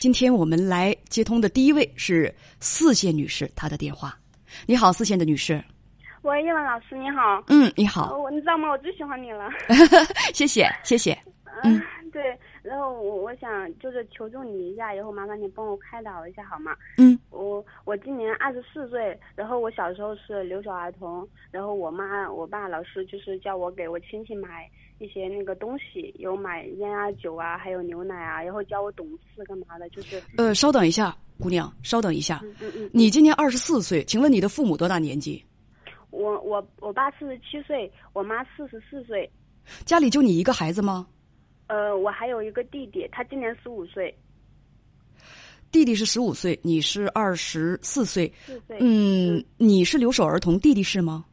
今天我们来接通的第一位是四线女士，她的电话。你好，四线的女士。喂，叶文老师，你好。嗯，你好。我你知道吗？我最喜欢你了。谢谢，谢谢。嗯，对。然后我我想就是求助你一下，以后麻烦你帮我开导一下好吗？嗯。我我今年二十四岁，然后我小时候是留守儿童，然后我妈我爸老是就是叫我给我亲戚买一些那个东西，有买烟啊酒啊，还有牛奶啊，然后教我懂事干嘛的，就是。呃，稍等一下，姑娘，稍等一下。嗯嗯嗯。你今年二十四岁，请问你的父母多大年纪？我我我爸四十七岁，我妈四十四岁。家里就你一个孩子吗？呃，我还有一个弟弟，他今年十五岁。弟弟是十五岁，你是二十四岁。四岁。嗯，你是留守儿童，弟弟是吗？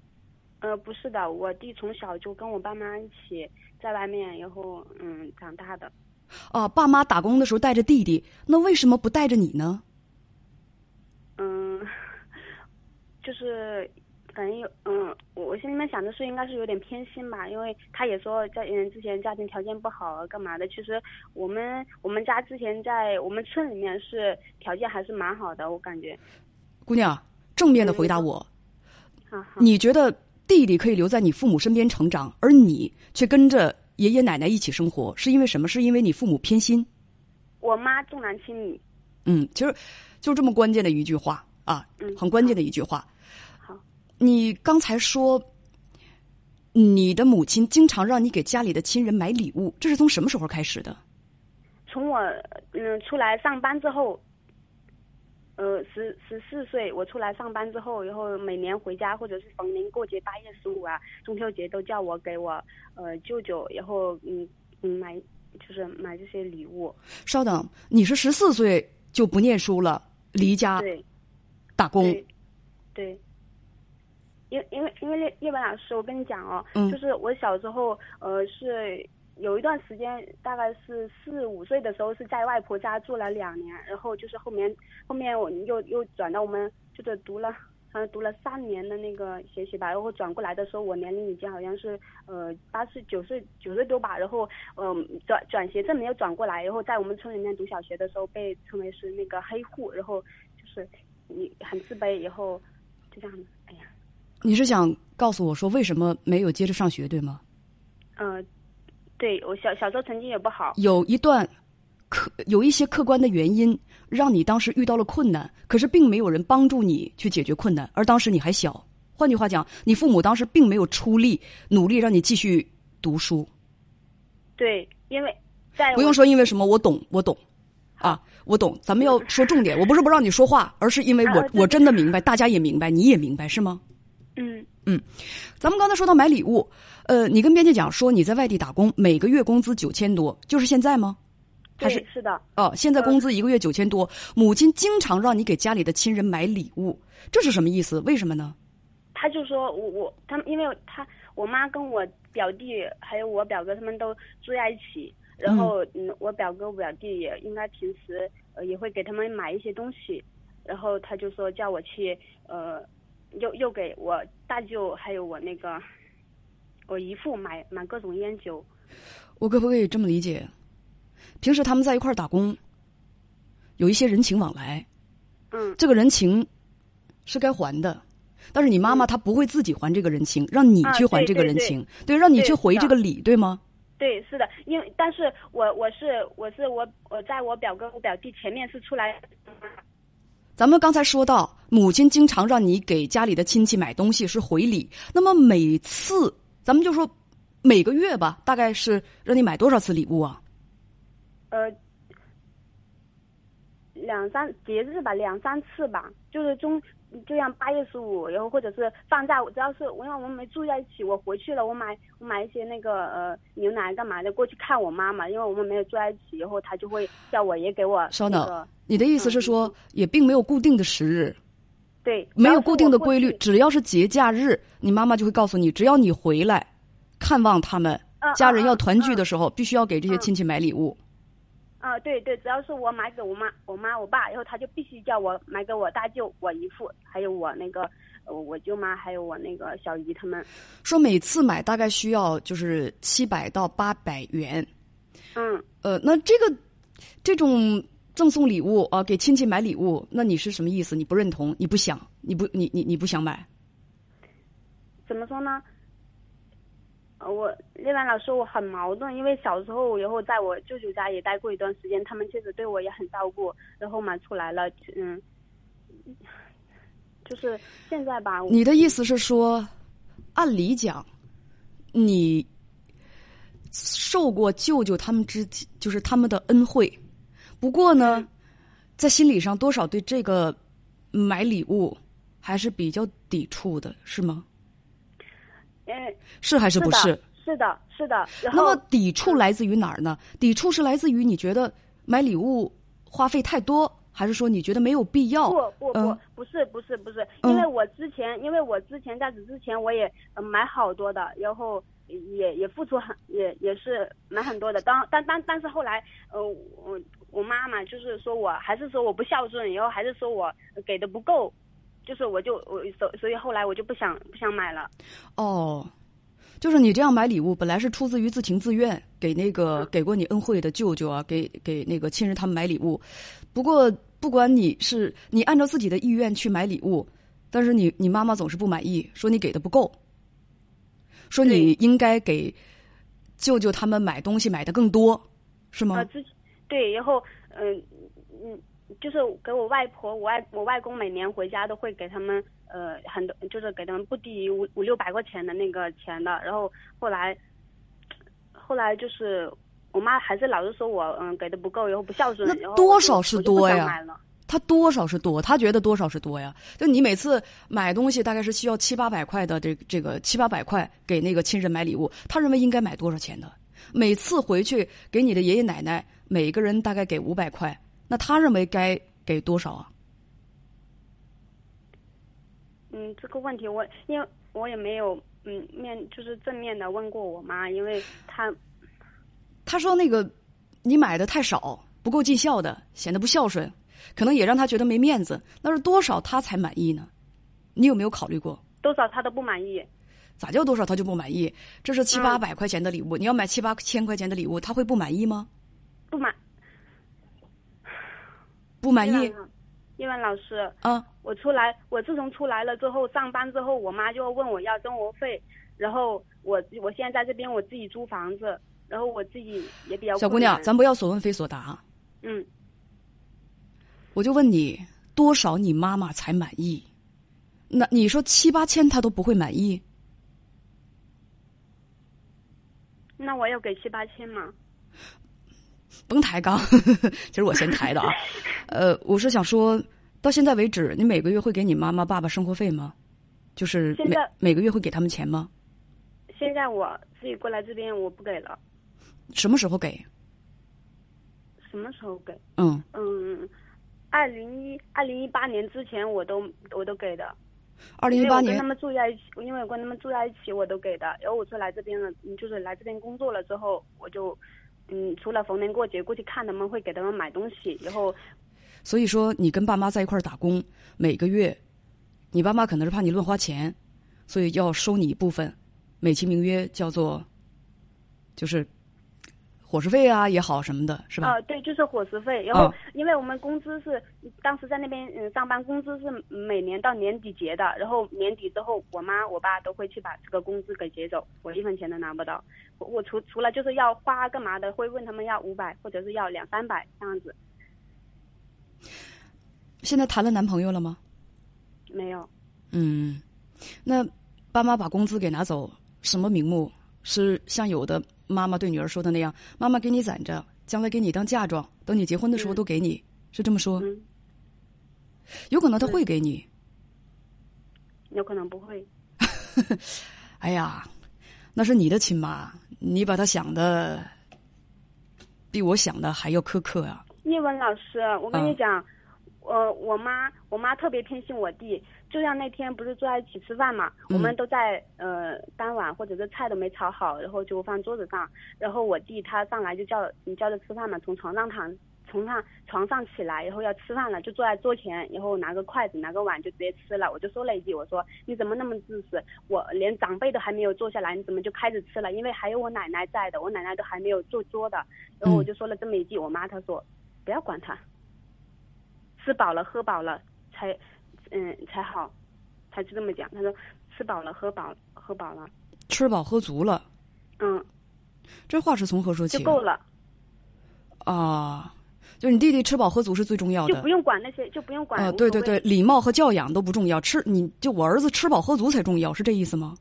呃，不是的，我弟从小就跟我爸妈一起在外面，然后嗯长大的。哦，爸妈打工的时候带着弟弟，那为什么不带着你呢？嗯，就是。反正有嗯，我我心里面想的是，应该是有点偏心吧，因为他也说在嗯之前家庭条件不好啊干嘛的。其实我们我们家之前在我们村里面是条件还是蛮好的，我感觉。姑娘，正面的回答我。好好。你觉得弟弟可以留在你父母身边成长，而你却跟着爷爷奶奶一起生活，是因为什么？是因为你父母偏心？我妈重男轻女。嗯，其实就这么关键的一句话啊，很关键的一句话。好你刚才说，你的母亲经常让你给家里的亲人买礼物，这是从什么时候开始的？从我嗯出来上班之后，呃十十四岁我出来上班之后，然后每年回家或者是逢年过节，八月十五啊、中秋节都叫我给我呃舅舅，然后嗯嗯买就是买这些礼物。稍等，你是十四岁就不念书了，离家对打工？对。因因为因为叶叶文老师，我跟你讲哦，就是我小时候呃是有一段时间，大概是四五岁的时候是在外婆家住了两年，然后就是后面后面我又又转到我们就是读了好像读了三年的那个学习吧，然后转过来的时候我年龄已经好像是呃八岁九岁九岁多吧，然后嗯转转学证没有转过来，然后在我们村里面读小学的时候被称为是那个黑户，然后就是你很自卑，以后就这样，哎呀。你是想告诉我说为什么没有接着上学，对吗？嗯，对我小小时候成绩也不好。有一段客有一些客观的原因让你当时遇到了困难，可是并没有人帮助你去解决困难，而当时你还小。换句话讲，你父母当时并没有出力努力让你继续读书。对，因为在不用说因为什么，我懂，我懂，啊，我懂。咱们要说重点，我不是不让你说话，而是因为我我真的明白，大家也明白，你也明白，是吗？嗯嗯，咱们刚才说到买礼物，呃，你跟编辑讲说你在外地打工，每个月工资九千多，就是现在吗？还是是的哦，现在工资一个月九千多，母亲经常让你给家里的亲人买礼物，这是什么意思？为什么呢？他就说我我他们，因为他我妈跟我表弟还有我表哥他们都住在一起，然后嗯，我表哥我表弟也应该平时呃也会给他们买一些东西，然后他就说叫我去呃。又又给我大舅还有我那个我姨父买买各种烟酒，我可不可以这么理解？平时他们在一块儿打工，有一些人情往来，嗯，这个人情是该还的，但是你妈妈她不会自己还这个人情，让你去还这个人情，对，让你去回这个礼，对吗？对，是的，因为但是我我是我是我我在我表哥我表弟前面是出来。咱们刚才说到，母亲经常让你给家里的亲戚买东西是回礼。那么每次，咱们就说每个月吧，大概是让你买多少次礼物啊？呃，两三节日吧，两三次吧，就是中。就像八月十五，然后或者是放假，只要是我因为我们没住在一起，我回去了，我买我买一些那个呃牛奶干嘛的过去看我妈妈，因为我们没有住在一起，然后她就会叫我也给我。稍等，你的意思是说也并没有固定的时日？对，没有固定的规律，只要是节假日，你妈妈就会告诉你，只要你回来看望他们，家人要团聚的时候，必须要给这些亲戚买礼物。啊，对对，只要是我买给我妈、我妈、我爸，然后他就必须叫我买给我大舅、我姨父，还有我那个我舅妈，还有我那个小姨他们。说每次买大概需要就是七百到八百元。嗯。呃，那这个这种赠送礼物啊，给亲戚买礼物，那你是什么意思？你不认同？你不想？你不？你你你不想买？怎么说呢？我那班老师我很矛盾，因为小时候然后在我舅舅家也待过一段时间，他们确实对我也很照顾，然后嘛出来了，嗯，就是现在吧。你的意思是说，按理讲，你受过舅舅他们之就是他们的恩惠，不过呢，在心理上多少对这个买礼物还是比较抵触的，是吗？嗯，是还是不是？是的，是的。那么抵触来自于哪儿呢？抵触是来自于你觉得买礼物花费太多，还是说你觉得没有必要？不不不，不是不是不是，因为我之前，因为我之前在此之前我也买好多的，然后也也付出很也也是买很多的。当但但但是后来，呃，我我妈妈就是说我还是说我不孝顺，然后还是说我给的不够。就是我就我所所以后来我就不想不想买了。哦，就是你这样买礼物，本来是出自于自情自愿，给那个给过你恩惠的舅舅啊，给给那个亲人他们买礼物。不过不管你是你按照自己的意愿去买礼物，但是你你妈妈总是不满意，说你给的不够，说你应该给舅舅他们买东西买的更多，是吗？啊，之对，然后嗯嗯。就是给我外婆、我外我外公每年回家都会给他们呃很多，就是给他们不低于五五六百块钱的那个钱的。然后后来，后来就是我妈还是老是说我嗯给的不够，然后不孝顺。那多少是多呀？他多少是多？他觉得多少是多呀？就你每次买东西大概是需要七八百块的，这这个七八百块给那个亲人买礼物，他认为应该买多少钱的？每次回去给你的爷爷奶奶每个人大概给五百块。那他认为该给多少啊？嗯，这个问题我因为我也没有嗯面就是正面的问过我妈，因为她她说那个你买的太少，不够尽孝的，显得不孝顺，可能也让他觉得没面子。那是多少他才满意呢？你有没有考虑过？多少他都不满意？咋叫多少他就不满意？这是七八百块钱的礼物，你要买七八千块钱的礼物，他会不满意吗？不满。不满意，叶文老师。啊，我出来，我自从出来了之后，上班之后，我妈就要问我要生活费，然后我我现在在这边我自己租房子，然后我自己也比较。小姑娘，咱不要所问非所答。嗯。我就问你，多少你妈妈才满意？那你说七八千她都不会满意？那我要给七八千吗？甭抬杠，其实我先抬的啊。呃，我是想说，到现在为止，你每个月会给你妈妈、爸爸生活费吗？就是每每个月会给他们钱吗？现在我自己过来这边，我不给了。什么时候给？什么时候给？嗯嗯，二零一二零一八年之前我都我都给的。二零一八年跟他们住在一起，因为我跟他们住在一起，我都给的。然后我说来这边了，就是来这边工作了之后，我就。嗯，除了逢年过节过去看他们，会给他们买东西，然后，所以说你跟爸妈在一块儿打工，每个月，你爸妈可能是怕你乱花钱，所以要收你一部分，美其名曰叫做，就是。伙食费啊也好什么的，是吧？啊，对，就是伙食费。然后，因为我们工资是当时在那边嗯上班，工资是每年到年底结的。然后年底之后，我妈我爸都会去把这个工资给结走，我一分钱都拿不到。我除除了就是要花干嘛的，会问他们要五百或者是要两三百这样子。现在谈了男朋友了吗？没有。嗯，那爸妈把工资给拿走，什么名目？是像有的。妈妈对女儿说的那样：“妈妈给你攒着，将来给你当嫁妆，等你结婚的时候都给你。”是这么说？有可能他会给你，有可能不会。哎呀，那是你的亲妈，你把她想的比我想的还要苛刻啊！叶文老师，我跟你讲，呃，我妈，我妈特别偏心我弟。就像那天不是坐在一起吃饭嘛，我们都在呃当晚或者是菜都没炒好，然后就放桌子上，然后我弟他上来就叫你叫他吃饭嘛，从床上躺从上床上起来，然后要吃饭了，就坐在桌前，然后拿个筷子拿个碗就直接吃了。我就说了一句，我说你怎么那么自私？我连长辈都还没有坐下来，你怎么就开始吃了？因为还有我奶奶在的，我奶奶都还没有坐桌的。然后我就说了这么一句，我妈她说不要管他，吃饱了喝饱了才，嗯才好，他就这么讲。他说吃饱了喝饱喝饱了，吃饱喝足了。嗯，这话是从何说起？就够了。啊，就是你弟弟吃饱喝足是最重要的，就不用管那些，就不用管。啊，对对对，礼貌和教养都不重要，吃你就我儿子吃饱喝足才重要，是这意思吗？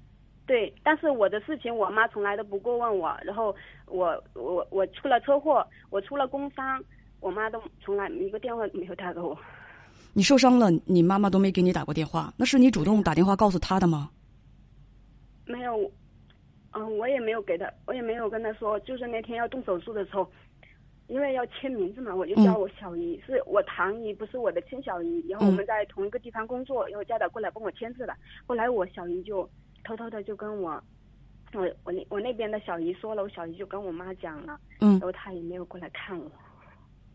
对，但是我的事情我妈从来都不过问我，然后我我我出了车祸，我出了工伤，我妈都从来一个电话没有打给我。你受伤了，你妈妈都没给你打过电话，那是你主动打电话告诉他的吗？没有，嗯，我也没有给他，我也没有跟他说，就是那天要动手术的时候。因为要签名字嘛，我就叫我小姨，是我堂姨，不是我的亲小姨。然后我们在同一个地方工作，然后叫她过来帮我签字的。后来我小姨就偷偷的就跟我，我我那我那边的小姨说了，我小姨就跟我妈讲了，嗯然后她也没有过来看我。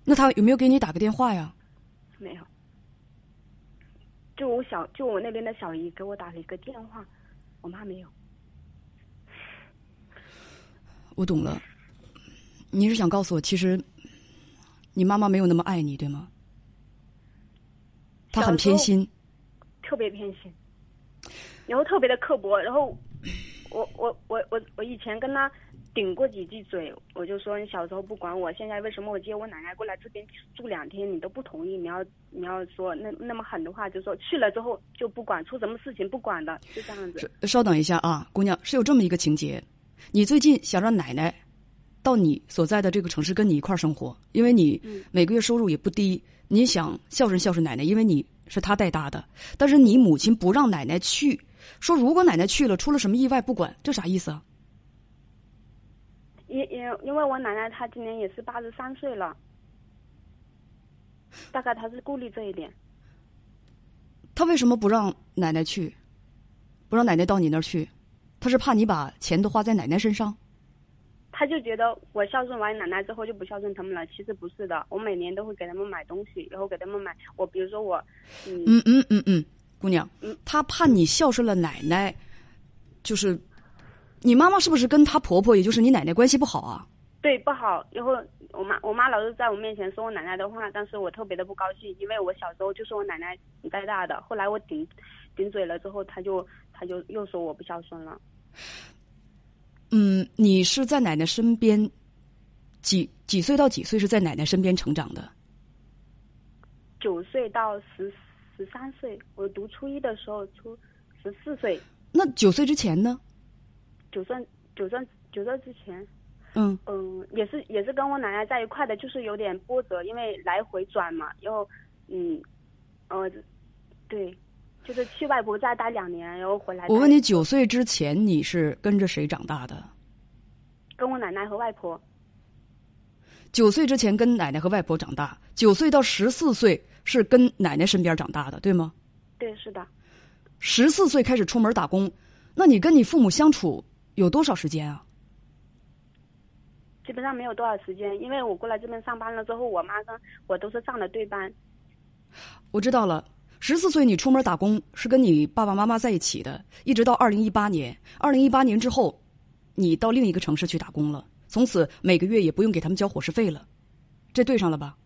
那她有没有给你打个电话呀？没有。就我小就我那边的小姨给我打了一个电话，我妈没有。我懂了。你是想告诉我，其实你妈妈没有那么爱你，对吗？她很偏心，特别偏心，然后特别的刻薄。然后我我我我我以前跟他顶过几句嘴，我就说你小时候不管我，现在为什么我接我奶奶过来这边住两天你都不同意？你要你要说那那么狠的话，就说去了之后就不管，出什么事情不管的，就这样子。稍等一下啊，姑娘，是有这么一个情节，你最近想让奶奶。到你所在的这个城市跟你一块儿生活，因为你每个月收入也不低，你想孝顺孝顺奶奶，因为你是他带大的。但是你母亲不让奶奶去，说如果奶奶去了出了什么意外不管，这啥意思啊？因因因为我奶奶她今年也是八十三岁了，大概她是顾虑这一点。他为什么不让奶奶去？不让奶奶到你那儿去？他是怕你把钱都花在奶奶身上？他就觉得我孝顺完奶奶之后就不孝顺他们了，其实不是的，我每年都会给他们买东西，然后给他们买，我比如说我，嗯嗯嗯嗯嗯，姑娘，嗯，他怕你孝顺了奶奶，就是，你妈妈是不是跟她婆婆，也就是你奶奶关系不好啊？对，不好。然后我妈我妈老是在我面前说我奶奶的话，但是我特别的不高兴，因为我小时候就是我奶奶带大的，后来我顶顶嘴了之后，她就她就又说我不孝顺了。嗯，你是在奶奶身边，几几岁到几岁是在奶奶身边成长的？九岁到十十三岁，我读初一的时候，初十四岁。那九岁之前呢？九岁九岁九岁之前，嗯嗯，也是也是跟我奶奶在一块的，就是有点波折，因为来回转嘛，然后嗯，呃，对。就是去外婆家待两年，然后回来。我问你，九岁之前你是跟着谁长大的？跟我奶奶和外婆。九岁之前跟奶奶和外婆长大，九岁到十四岁是跟奶奶身边长大的，对吗？对，是的。十四岁开始出门打工，那你跟你父母相处有多少时间啊？基本上没有多少时间，因为我过来这边上班了之后，我妈跟我都是上的对班。我知道了。十四岁，你出门打工是跟你爸爸妈妈在一起的，一直到二零一八年。二零一八年之后，你到另一个城市去打工了，从此每个月也不用给他们交伙食费了，这对上了吧？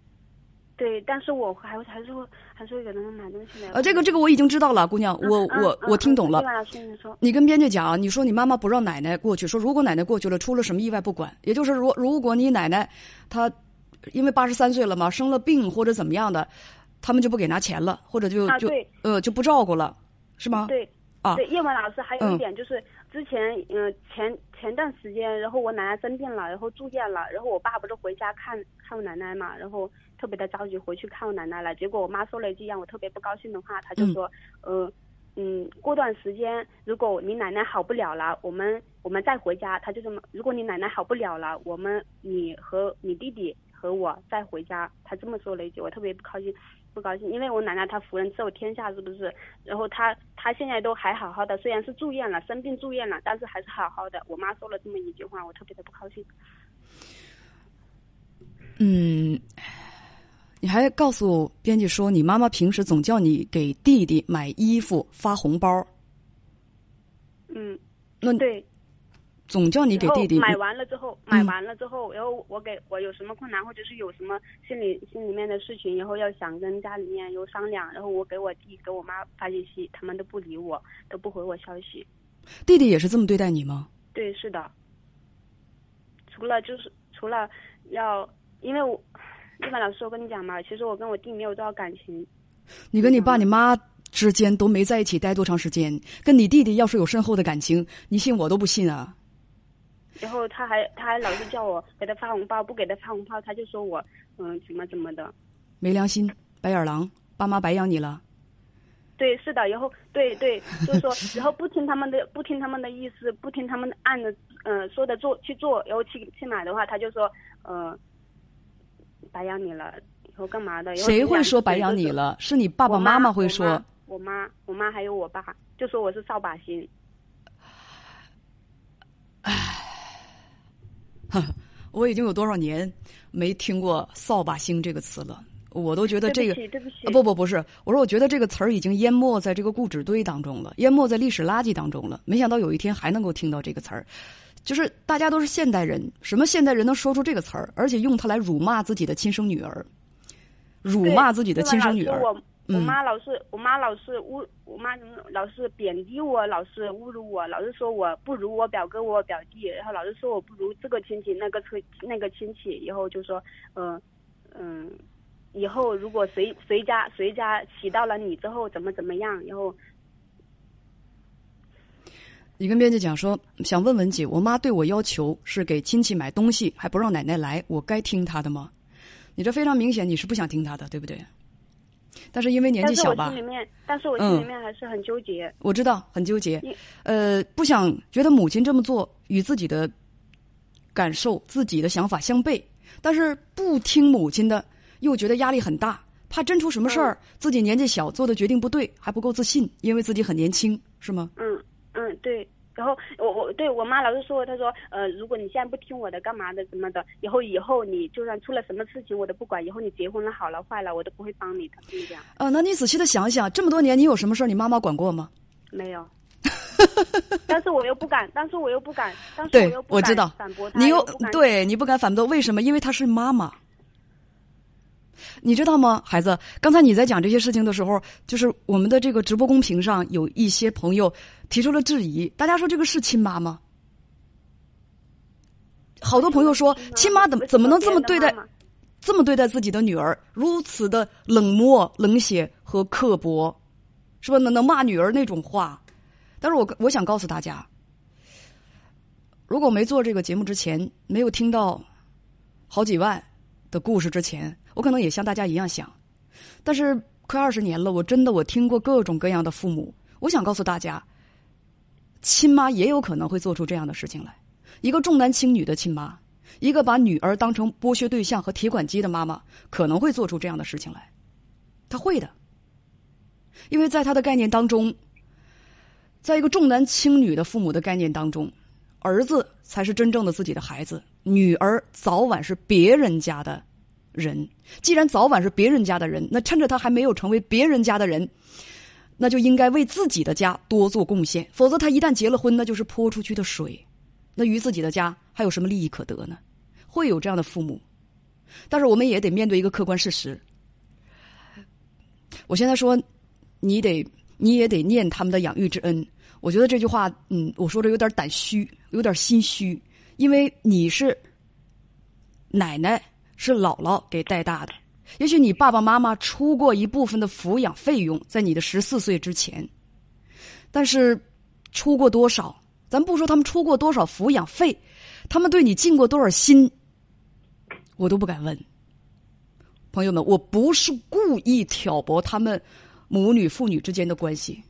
对，但是我还还是会还是会给他们买东西的。呃，这个这个我已经知道了，姑娘，我我我听懂了。你跟编辑讲，你说你妈妈不让奶奶过去，说如果奶奶过去了，出了什么意外不管，也就是如如果你奶奶她因为八十三岁了嘛，生了病或者怎么样的。他们就不给拿钱了，或者就就呃就不照顾了，是吗？对，啊，对，叶文老师还有一点就是之前嗯前前段时间，然后我奶奶生病了，然后住院了，然后我爸不是回家看看我奶奶嘛，然后特别的着急回去看我奶奶了，结果我妈说了一句让我特别不高兴的话，她就说呃嗯过段时间如果你奶奶好不了了，我们我们再回家，她就这么如果你奶奶好不了了，我们你和你弟弟和我再回家，她这么说了一句，我特别不高兴。不高兴，因为我奶奶她福人寿天下，是不是？然后她她现在都还好好的，虽然是住院了，生病住院了，但是还是好好的。我妈说了这么一句话，我特别的不高兴。嗯，你还告诉编辑说，你妈妈平时总叫你给弟弟买衣服、发红包。嗯，那对，总叫你给弟弟买完了之后，买完了之后，然后我给我有什么困难，或者是有什么心里心里面的事情，然后要想跟家里面有商量，然后我给我弟给我妈发信息，他们都不理我，都不回我消息。弟弟也是这么对待你吗？对，是的。除了就是除了要，因为我一般老师我跟你讲嘛，其实我跟我弟没有多少感情。你跟你爸你妈之间都没在一起待多长时间？跟你弟弟要是有深厚的感情，你信我都不信啊。然后他还他还老是叫我给他发红包，不给他发红包，他就说我嗯怎么怎么的，没良心，白眼狼，爸妈白养你了。对，是的，然后对对，就是说，然后不听他们的，不听他们的意思，不听他们按的嗯说的做去做，然后去去买的话，他就说嗯白养你了，以后干嘛的？谁会说白养你了？是你爸爸妈妈会说。我妈，我妈还有我爸，就说我是扫把星。我已经有多少年没听过“扫把星”这个词了，我都觉得这个对不起，不不不是，我说我觉得这个词儿已经淹没在这个固执堆当中了，淹没在历史垃圾当中了。没想到有一天还能够听到这个词儿，就是大家都是现代人，什么现代人能说出这个词儿，而且用它来辱骂自己的亲生女儿，辱骂自己的亲生女儿。我妈老是，我妈老是侮，我妈老是贬低我，老是侮辱我，老是说我不如我表哥我表弟，然后老是说我不如这个亲戚那个亲那个亲戚，以后就说，嗯嗯，以后如果谁谁家谁家娶到了你之后怎么怎么样，然后，你跟编辑讲说，想问文姐，我妈对我要求是给亲戚买东西，还不让奶奶来，我该听她的吗？你这非常明显，你是不想听她的，对不对？但是因为年纪小吧，但是我心里面，但是我心里面还是很纠结。我知道很纠结，呃，不想觉得母亲这么做与自己的感受、自己的想法相悖，但是不听母亲的，又觉得压力很大，怕真出什么事儿，自己年纪小做的决定不对，还不够自信，因为自己很年轻，是吗？嗯嗯，对。然后我我对我妈老是说，她说呃，如果你现在不听我的，干嘛的什么的，以后以后你就算出了什么事情，我都不管。以后你结婚了好了坏了，我都不会帮你的，这样。呃，那你仔细的想想，这么多年你有什么事儿，你妈妈管过吗？没有。但是我又不敢，但是我又不敢，但是我又不敢反驳她。你又对你不敢反驳，为什么？因为她是妈妈。你知道吗，孩子？刚才你在讲这些事情的时候，就是我们的这个直播公屏上有一些朋友提出了质疑。大家说这个是亲妈吗？好多朋友说，亲妈怎么怎么能这么对待，这么对待自己的女儿，如此的冷漠、冷血和刻薄，是吧？能能骂女儿那种话。但是我我想告诉大家，如果没做这个节目之前，没有听到好几万的故事之前。我可能也像大家一样想，但是快二十年了，我真的我听过各种各样的父母。我想告诉大家，亲妈也有可能会做出这样的事情来。一个重男轻女的亲妈，一个把女儿当成剥削对象和提款机的妈妈，可能会做出这样的事情来。他会的，因为在他的概念当中，在一个重男轻女的父母的概念当中，儿子才是真正的自己的孩子，女儿早晚是别人家的。人既然早晚是别人家的人，那趁着他还没有成为别人家的人，那就应该为自己的家多做贡献。否则，他一旦结了婚，那就是泼出去的水，那于自己的家还有什么利益可得呢？会有这样的父母，但是我们也得面对一个客观事实。我现在说，你得你也得念他们的养育之恩。我觉得这句话，嗯，我说的有点胆虚，有点心虚，因为你是奶奶。是姥姥给带大的，也许你爸爸妈妈出过一部分的抚养费用，在你的十四岁之前，但是出过多少？咱不说他们出过多少抚养费，他们对你尽过多少心，我都不敢问。朋友们，我不是故意挑拨他们母女父女之间的关系，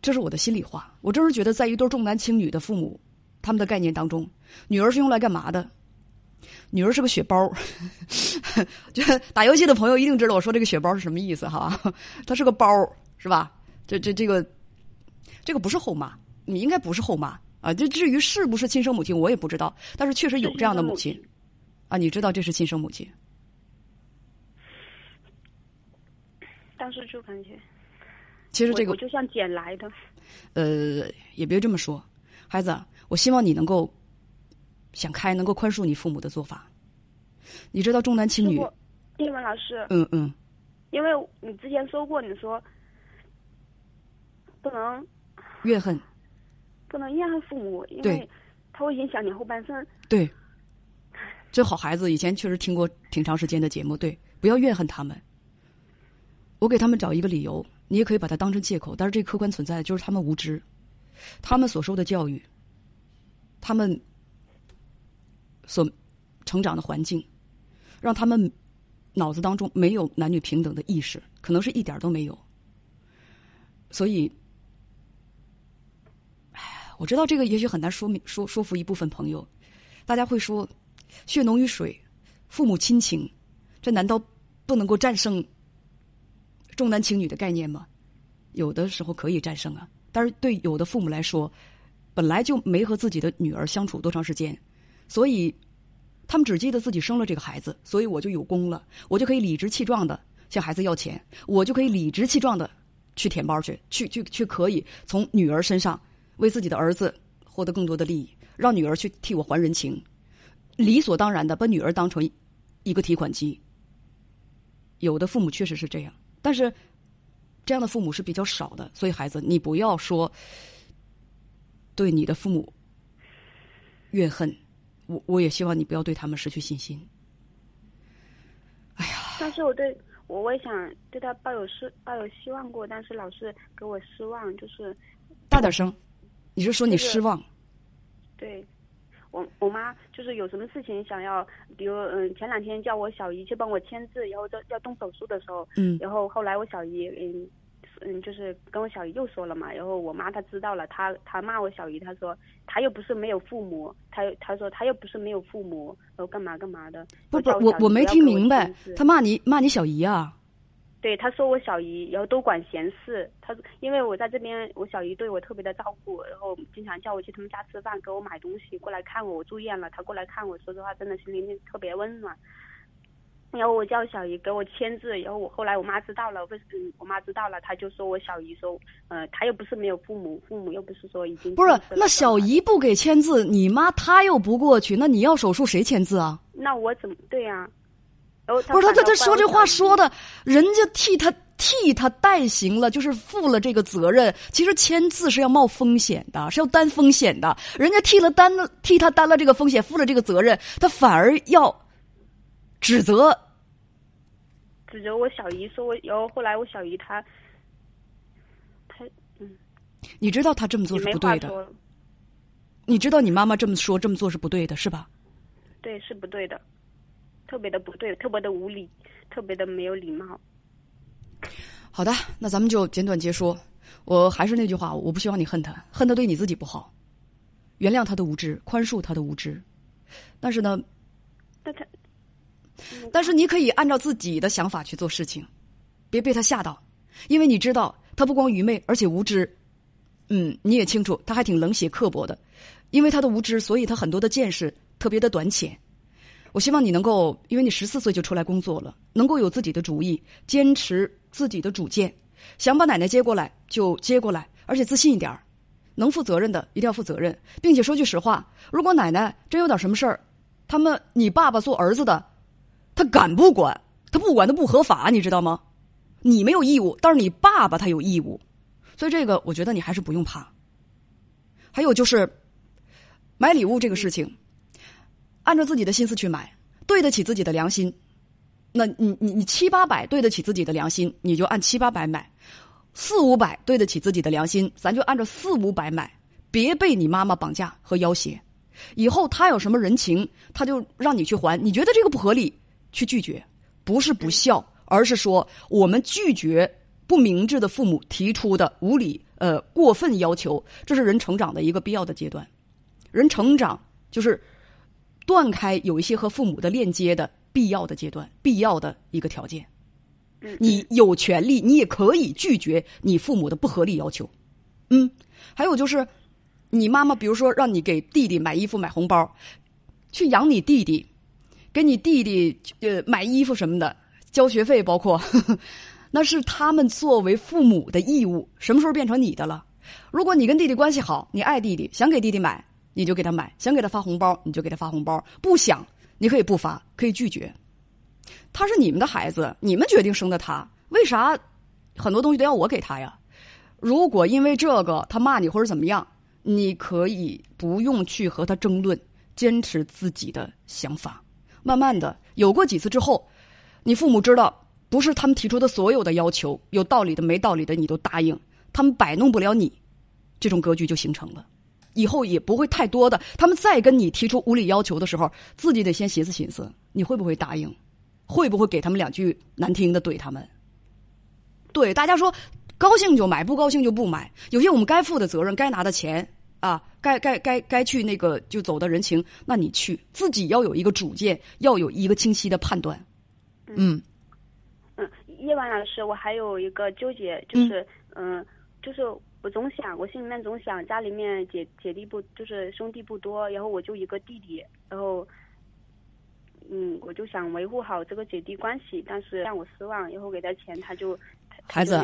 这是我的心里话。我真是觉得，在一对重男轻女的父母他们的概念当中，女儿是用来干嘛的？女儿是个血包，就打游戏的朋友一定知道我说这个血包是什么意思哈。它是个包，是吧？这这这个，这个不是后妈，你应该不是后妈啊。这至于是不是亲生母亲，我也不知道。但是确实有这样的母亲啊，你知道这是亲生母亲。当时就感觉，其实这个我就像捡来的。呃，也别这么说，孩子，我希望你能够想开，能够宽恕你父母的做法。你知道重男轻女，叶文老师，嗯嗯，因为你之前说过，你说不能怨恨，不能怨恨父母，因为他会影响你后半生。对，这好孩子，以前确实听过挺长时间的节目。对，不要怨恨他们。我给他们找一个理由，你也可以把它当成借口，但是这客观存在就是他们无知，他们所受的教育，他们所成长的环境。让他们脑子当中没有男女平等的意识，可能是一点都没有。所以，哎，我知道这个也许很难说明说说服一部分朋友。大家会说，血浓于水，父母亲情，这难道不能够战胜重男轻女的概念吗？有的时候可以战胜啊，但是对有的父母来说，本来就没和自己的女儿相处多长时间，所以。他们只记得自己生了这个孩子，所以我就有功了，我就可以理直气壮的向孩子要钱，我就可以理直气壮的去舔包去，去去去可以从女儿身上为自己的儿子获得更多的利益，让女儿去替我还人情，理所当然的把女儿当成一个提款机。有的父母确实是这样，但是这样的父母是比较少的，所以孩子，你不要说对你的父母怨恨。我我也希望你不要对他们失去信心。哎呀！但是我对我我也想对他抱有失抱有希望过，但是老是给我失望，就是大点声，你是说你失望？对，我我妈就是有什么事情想要，比如嗯，前两天叫我小姨去帮我签字，然后要要动手术的时候，嗯，然后后来我小姨嗯。嗯，就是跟我小姨又说了嘛，然后我妈她知道了，她她骂我小姨，她说她又不是没有父母，她她说她又不是没有父母，然后干嘛干嘛的。不不，我我没听明白，她骂你骂你小姨啊？对，她说我小姨，然后多管闲事。她说，因为我在这边，我小姨对我特别的照顾，然后经常叫我去他们家吃饭，给我买东西，过来看我。我住院了，她过来看我，说实话，真的心里面特别温暖。然后我叫小姨给我签字，然后我后来我妈知道了，为嗯，我妈知道了，她就说我小姨说，呃，她又不是没有父母，父母又不是说已经不是，那小姨不给签字，你妈她又不过去，那你要手术谁签字啊？那我怎么对呀？然后不是他他他说这话说的，人家替他替他代行了，就是负了这个责任。其实签字是要冒风险的，是要担风险的。人家替了担了替他担了这个风险，负了这个责任，他反而要。指责，指责我小姨说我，然后后来我小姨她，她嗯，你知道她这么做是不对的，你知道你妈妈这么说这么做是不对的，是吧？对，是不对的，特别的不对，特别的无理，特别的没有礼貌。好的，那咱们就简短结说。我还是那句话，我不希望你恨他，恨他对你自己不好。原谅他的无知，宽恕他的无知，但是呢，但他。但是你可以按照自己的想法去做事情，别被他吓到，因为你知道他不光愚昧，而且无知。嗯，你也清楚，他还挺冷血刻薄的，因为他的无知，所以他很多的见识特别的短浅。我希望你能够，因为你十四岁就出来工作了，能够有自己的主意，坚持自己的主见，想把奶奶接过来就接过来，而且自信一点能负责任的一定要负责任，并且说句实话，如果奶奶真有点什么事儿，他们你爸爸做儿子的。他敢不管？他不管，他不合法，你知道吗？你没有义务，但是你爸爸他有义务，所以这个我觉得你还是不用怕。还有就是买礼物这个事情，按照自己的心思去买，对得起自己的良心。那你你你七八百对得起自己的良心，你就按七八百买；四五百对得起自己的良心，咱就按照四五百买。别被你妈妈绑架和要挟，以后他有什么人情，他就让你去还。你觉得这个不合理？去拒绝，不是不孝，而是说我们拒绝不明智的父母提出的无理、呃过分要求，这是人成长的一个必要的阶段。人成长就是断开有一些和父母的链接的必要的阶段，必要的一个条件。你有权利，你也可以拒绝你父母的不合理要求。嗯，还有就是，你妈妈比如说让你给弟弟买衣服、买红包，去养你弟弟。给你弟弟呃买衣服什么的，交学费，包括，那是他们作为父母的义务。什么时候变成你的了？如果你跟弟弟关系好，你爱弟弟，想给弟弟买，你就给他买；想给他发红包，你就给他发红包。不想，你可以不发，可以拒绝。他是你们的孩子，你们决定生的他，为啥很多东西都要我给他呀？如果因为这个他骂你或者怎么样，你可以不用去和他争论，坚持自己的想法。慢慢的，有过几次之后，你父母知道，不是他们提出的所有的要求，有道理的、没道理的，你都答应，他们摆弄不了你，这种格局就形成了。以后也不会太多的，他们再跟你提出无理要求的时候，自己得先寻思寻思，你会不会答应？会不会给他们两句难听的怼他们？对大家说，高兴就买，不高兴就不买。有些我们该负的责任、该拿的钱啊，该该该该去那个就走的人情，那你去，自己要有一个主见，要有一个清晰的判断。嗯嗯，叶婉老师，我还有一个纠结，就是嗯，就是我总想，我心里面总想，家里面姐姐弟不就是兄弟不多，然后我就一个弟弟，然后。嗯，我就想维护好这个姐弟关系，但是让我失望，以后给他钱他就孩子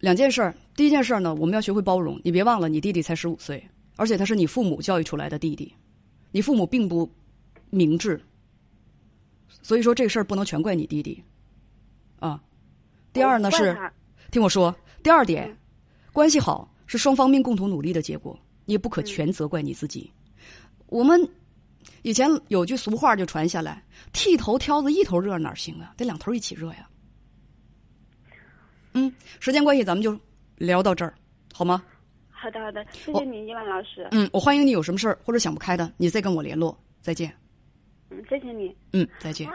两件事儿。第一件事儿呢，我们要学会包容。你别忘了，你弟弟才十五岁，而且他是你父母教育出来的弟弟，你父母并不明智，所以说这事儿不能全怪你弟弟啊。第二呢是，听我说，第二点，关系好是双方面共同努力的结果，你也不可全责怪你自己。我们。以前有句俗话就传下来：“剃头挑子一头热哪行啊？得两头一起热呀。”嗯，时间关系，咱们就聊到这儿，好吗？好的，好的，谢谢你，伊万老师。嗯，我欢迎你，有什么事儿或者想不开的，你再跟我联络。再见。嗯，谢谢你。嗯，再见。